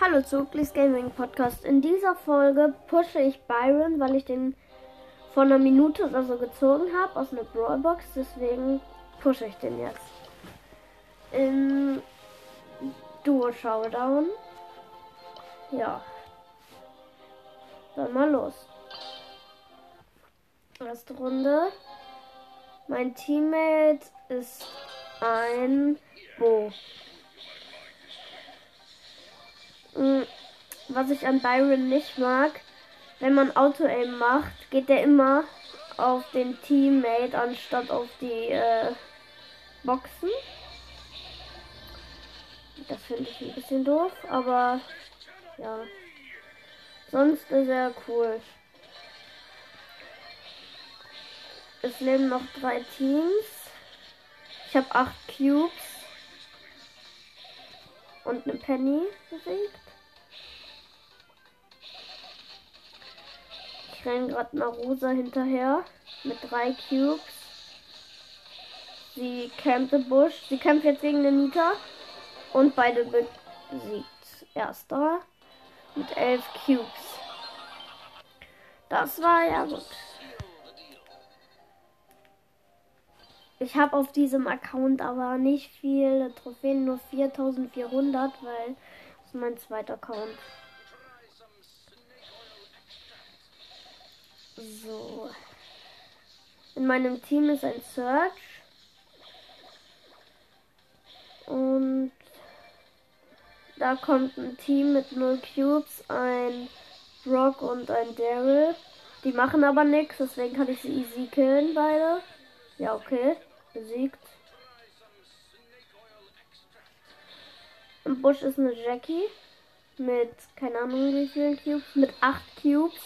Hallo zu Ugly's Gaming Podcast. In dieser Folge pushe ich Byron, weil ich den vor einer Minute oder so gezogen habe aus einer Brawlbox. Deswegen pushe ich den jetzt. In Duo Showdown. Ja. Dann mal los. Erste Runde. Mein Teammate ist ein Bo. Mm, was ich an Byron nicht mag, wenn man Auto-Aim macht, geht der immer auf den Teammate anstatt auf die äh, Boxen. Das finde ich ein bisschen doof, aber ja. Sonst ist er cool. Es leben noch drei Teams. Ich habe acht Cubes und eine Penny besiegt. Ich renne gerade Rosa hinterher mit drei Cubes. Sie campt im Busch. Sie kämpft jetzt gegen den Nita. Und beide besiegt. Erster mit elf Cubes. Das war ja gut. Ich habe auf diesem Account aber nicht viele Trophäen, nur 4400, weil das ist mein zweiter Account. So. In meinem Team ist ein Search. Und da kommt ein Team mit 0 Cubes, ein Brock und ein Daryl. Die machen aber nichts, deswegen kann ich sie easy killen, beide. Ja, okay. Besiegt. Im Busch ist eine Jackie mit, keine Ahnung wie vielen Cubes, mit 8 Cubes.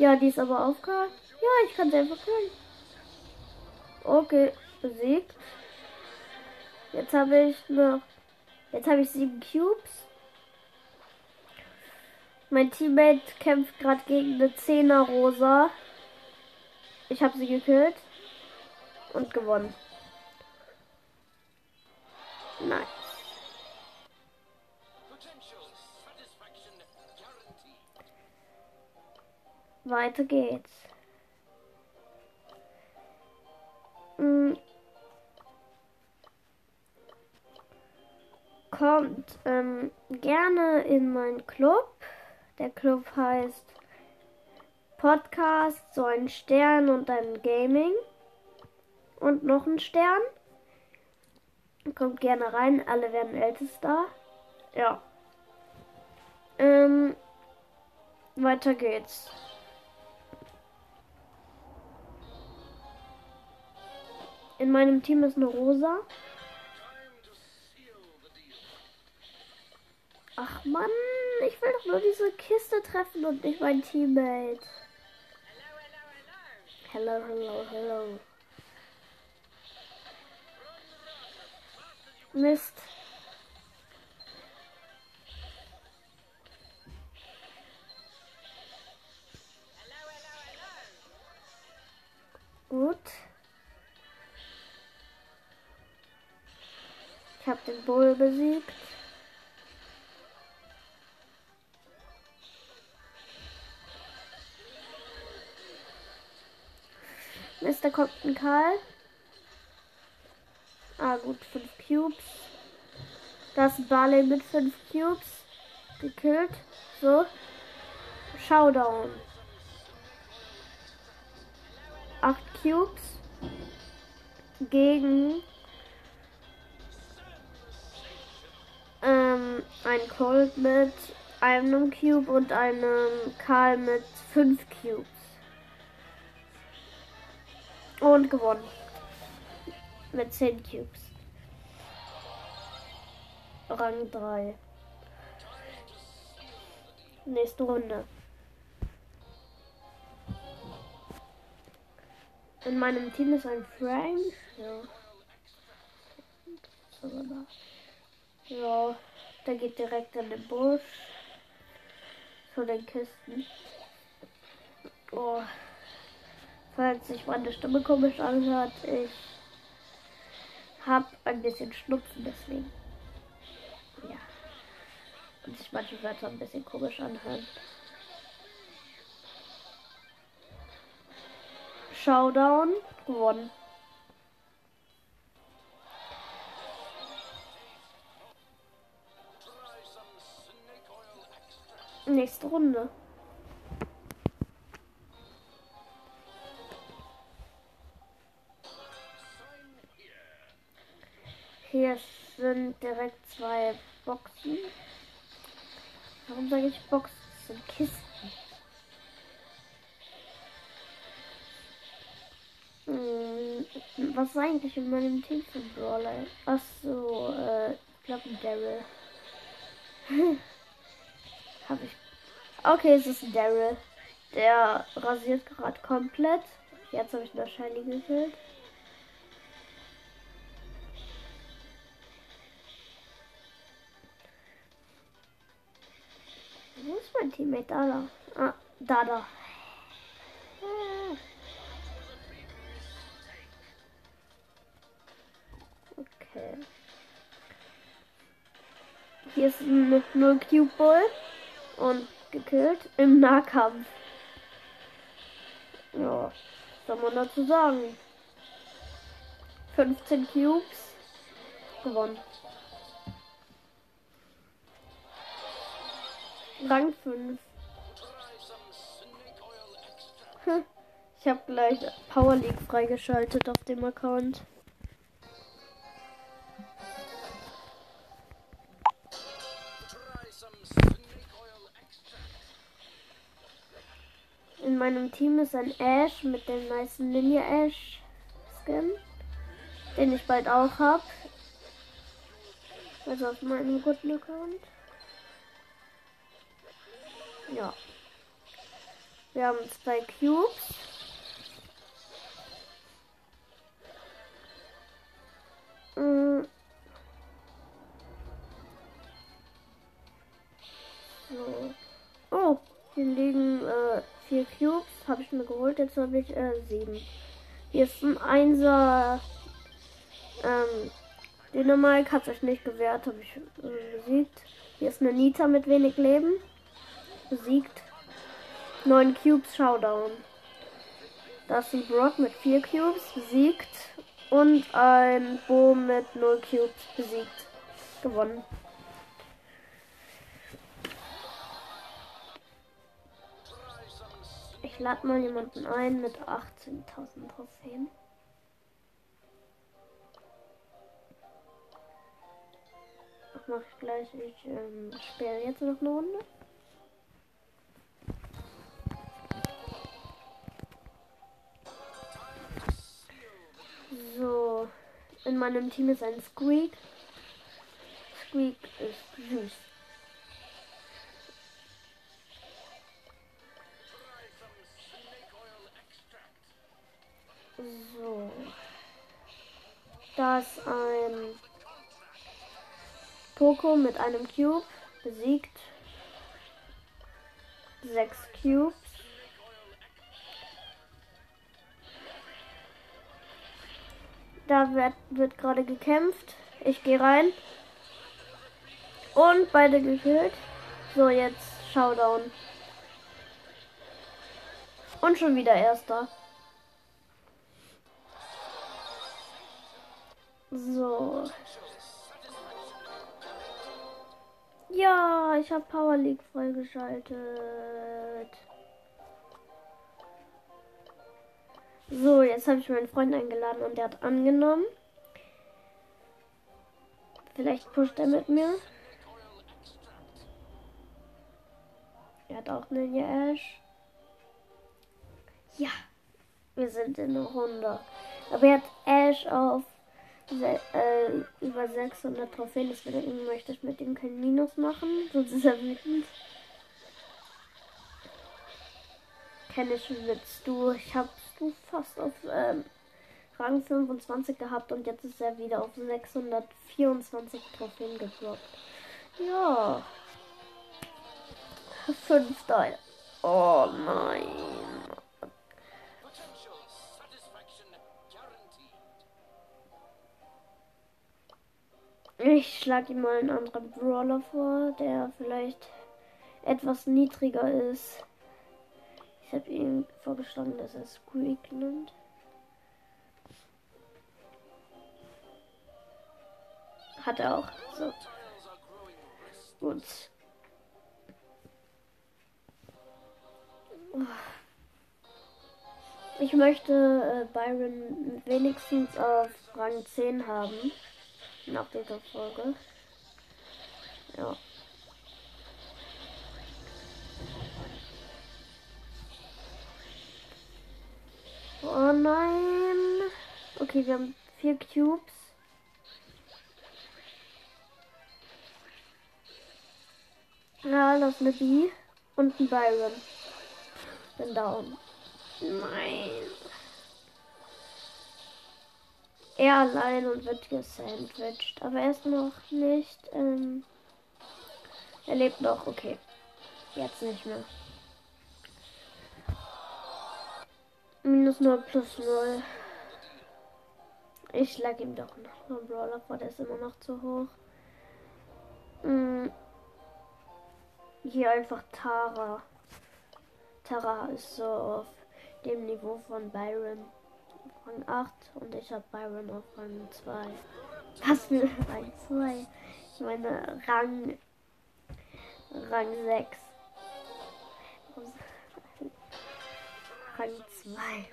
Ja, die ist aber aufgehört. Ja, ich kann sie einfach killen. Okay, besiegt. Jetzt habe ich noch. Jetzt habe ich sieben Cubes. Mein Teammate kämpft gerade gegen eine 10er Rosa. Ich habe sie gekillt und gewonnen. Nice. Weiter geht's. Hm. Kommt ähm, gerne in meinen Club. Der Club heißt Podcast, so ein Stern und ein Gaming. Und noch ein Stern. Kommt gerne rein, alle werden ältester. Ja. Ähm, weiter geht's. In meinem Team ist eine Rosa. Ach Mann, ich will doch nur diese Kiste treffen und nicht mein Teammate. Hello, hello, hello. Mist. Bull besiegt. Mist, da Karl. Ah, gut, 5 Cubes. Das Barley mit 5 Cubes. Gekillt. So. Showdown. 8 Cubes. Gegen ähm, ein Colt mit einem Cube und einem Karl mit 5 Cubes. Und gewonnen mit 10 Cubes. Rang 3. Nächste Runde. In meinem Team ist ein Frank. Ja. Ja, der geht direkt in den Busch. Zu den Kisten. Oh. Falls sich meine Stimme komisch anhört, ich habe ein bisschen Schnupfen, deswegen. Ja. und sich manche Wörter ein bisschen komisch anhören. Showdown gewonnen. Nächste Runde. Hier sind direkt zwei Boxen. Warum sage ich Boxen? Das sind Kisten. Hm, was ist eigentlich in meinem Team für Brawler? Achso, äh, ich glaube Daryl. Hab ich. Okay, es ist Daryl. Der rasiert gerade komplett. Jetzt habe ich nur Shiny gekillt. Wo ist mein Teammate? Da, da. Ah, da, da. Okay. Hier ist ein 0 Cube Ball und gekillt im Nahkampf. Ja, was soll man dazu sagen? 15 Cubes gewonnen. Rang 5. Ich habe gleich Power League freigeschaltet auf dem Account. Team ist ein Ash mit dem meisten Linie Ash Skin, den ich bald auch habe. Also auf meinem guten Account. Ja. Wir haben zwei Cubes. Jetzt habe ich äh, sieben. Hier ist ein Einser. Ähm, Dänemark hat sich nicht gewehrt, habe ich äh, besiegt. Hier ist eine Nita mit wenig Leben besiegt. 9 Cubes Showdown. Das ist ein Brock mit 4 Cubes besiegt. Und ein Bo mit 0 Cubes besiegt. Gewonnen. Lade mal jemanden ein mit 18.000 Trophäen. Das mache ich gleich. Ich ähm, spiele jetzt noch eine Runde. So, in meinem Team ist ein Squeak. Squeak ist süß. Da ist ein Poco mit einem Cube besiegt. Sechs Cubes. Da wird, wird gerade gekämpft. Ich gehe rein. Und beide gekillt. So, jetzt Showdown. Und schon wieder erster. So. Ja, ich habe Power League freigeschaltet. So, jetzt habe ich meinen Freund eingeladen und der hat angenommen. Vielleicht pusht er mit mir. Er hat auch Ninja Ash. Ja, wir sind in der Runde. Aber er hat Ash auf äh, über 600 Trophäen. Deswegen möchte ich mit ihm kein Minus machen. Sonst ist er wütend. Kenne ich Witz. Du, ich hab's du fast auf ähm, Rang 25 gehabt und jetzt ist er wieder auf 624 Trophäen gedroppt. Ja. Fünfter. Oh nein. Ich schlage ihm mal einen anderen Brawler vor, der vielleicht etwas niedriger ist. Ich habe ihm vorgeschlagen, dass er Squeak nimmt. Hat er auch. So. Gut. Ich möchte äh, Byron wenigstens auf Rang 10 haben. Nach dieser Folge. Ja. Oh nein. Okay, wir haben vier Cubes. Ja, das eine B und ein Byron. Bin down. Nein. Er allein und wird gesandwiched. Aber er ist noch nicht. Ähm, er lebt noch, okay. Jetzt nicht mehr. Minus 0 plus 0. Ich schlag ihm doch noch einen Brawler vor, der ist immer noch zu hoch. Hm. Hier einfach Tara. Tara ist so auf dem Niveau von Byron. Rang 8 und ich habe Byron auf Rang 2. Was für Rang 2? Ich meine Rang Rang 6. Rang 2.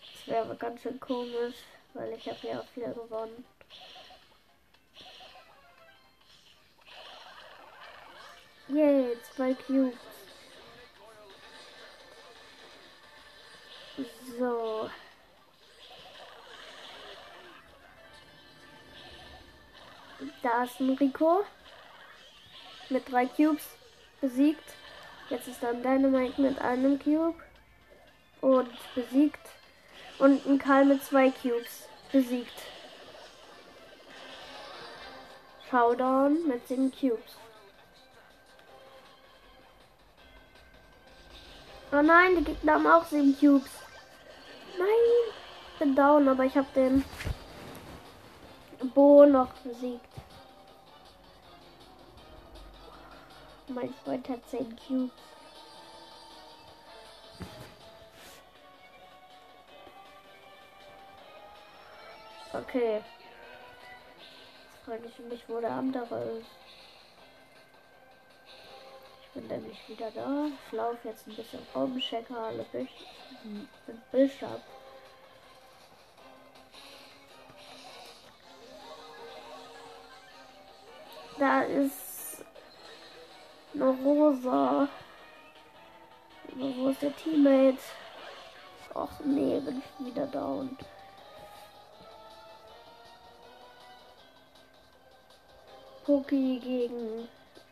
Das wäre aber ganz schön komisch, weil ich habe ja auch wieder gewonnen. Yay, zwei Cubes. So. Da ist ein Rico. Mit drei Cubes besiegt. Jetzt ist dann Dynamite mit einem Cube. Und besiegt. Und ein Karl mit zwei Cubes besiegt. Showdown mit sieben Cubes. Oh nein, die Gegner haben auch sieben Cubes. Nein, bin down, aber ich habe den Bo noch besiegt. Mein Freund hat 10 Cubes. Okay. Jetzt frage ich mich, wo der andere ist bin nämlich wieder da. Ich laufe jetzt ein bisschen rum, checke alle Bisch Bishop. Da ist eine Rosa. Ist der Teammate? Ach nee, bin ich wieder down. Poki gegen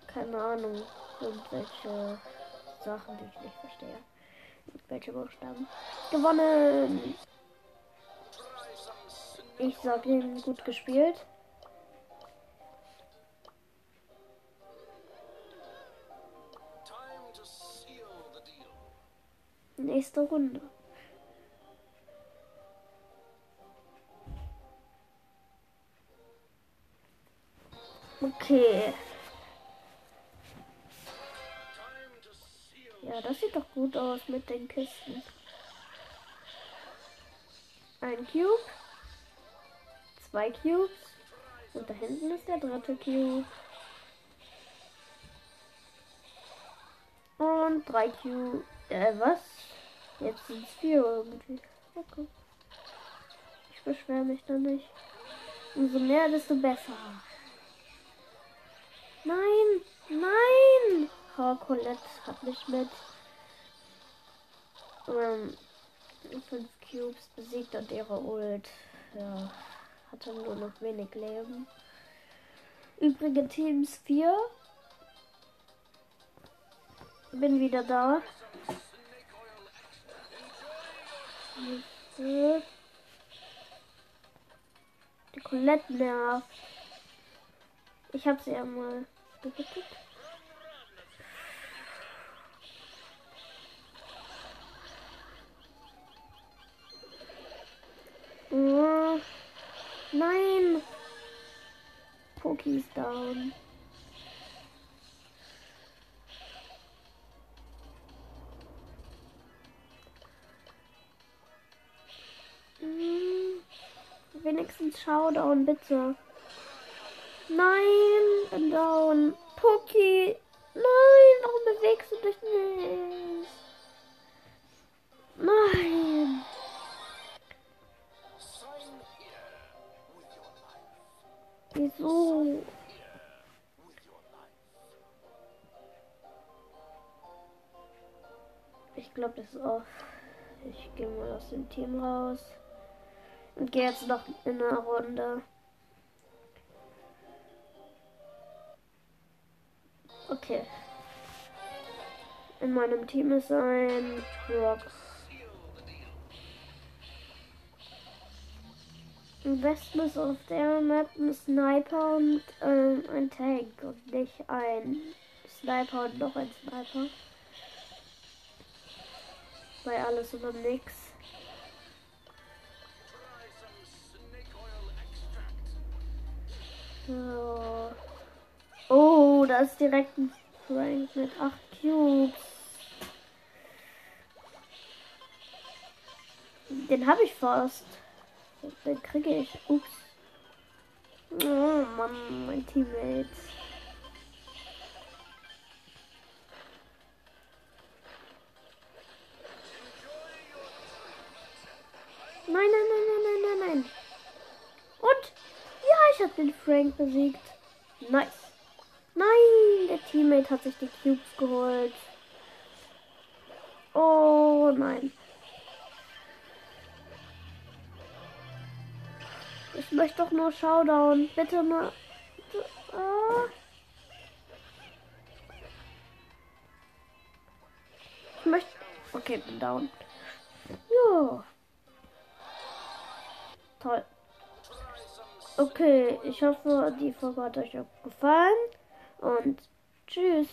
keine Ahnung irgendwelche Sachen, die ich nicht verstehe. Welche Buchstaben? Gewonnen! Ich sag ihm gut gespielt. Nächste Runde. Okay. Gut aus mit den Kisten. Ein Cube. Zwei Cubes. Und da hinten ist der dritte Cube. Und drei Cube. Äh, was? Jetzt sind es vier irgendwie. Okay. Ich beschwere mich da nicht. Umso mehr, desto besser. Nein! Nein! Frau Colette hat mich mit ähm, fünf Cubes besiegt und ihre Ult ja, hatte nur noch wenig Leben. Übrige Teams 4. Bin wieder da. Die Colette nervt. Ich habe sie ja mal gehittet. Oh, nein. Poki ist down. Hm, wenigstens Showdown, bitte. Nein, bin down. Poki. Nein, warum bewegst du dich nicht? Nein. Wieso? Ich glaube, das ist off. Ich gehe mal aus dem Team raus. Und gehe jetzt noch in eine Runde. Okay. In meinem Team ist ein Rock. Ist auf der Map ein Sniper und ähm, ein Tank und nicht ein Sniper und noch ein Sniper. Bei alles oder nix. So. Oh, da ist direkt ein Frank mit 8 Cubes. Den habe ich fast. Den kriege ich. Ups. Oh Mann, mein Teammate. Nein, nein, nein, nein, nein, nein, nein. Und? Ja, ich habe den Frank besiegt. Nice. Nein, der Teammate hat sich die Cubes geholt. Oh nein. Ich möchte doch nur Showdown. Bitte nur. Ah. Ich möchte. Okay, bin down. Ja. Toll. Okay, ich hoffe, die Folge hat euch auch gefallen. Und tschüss.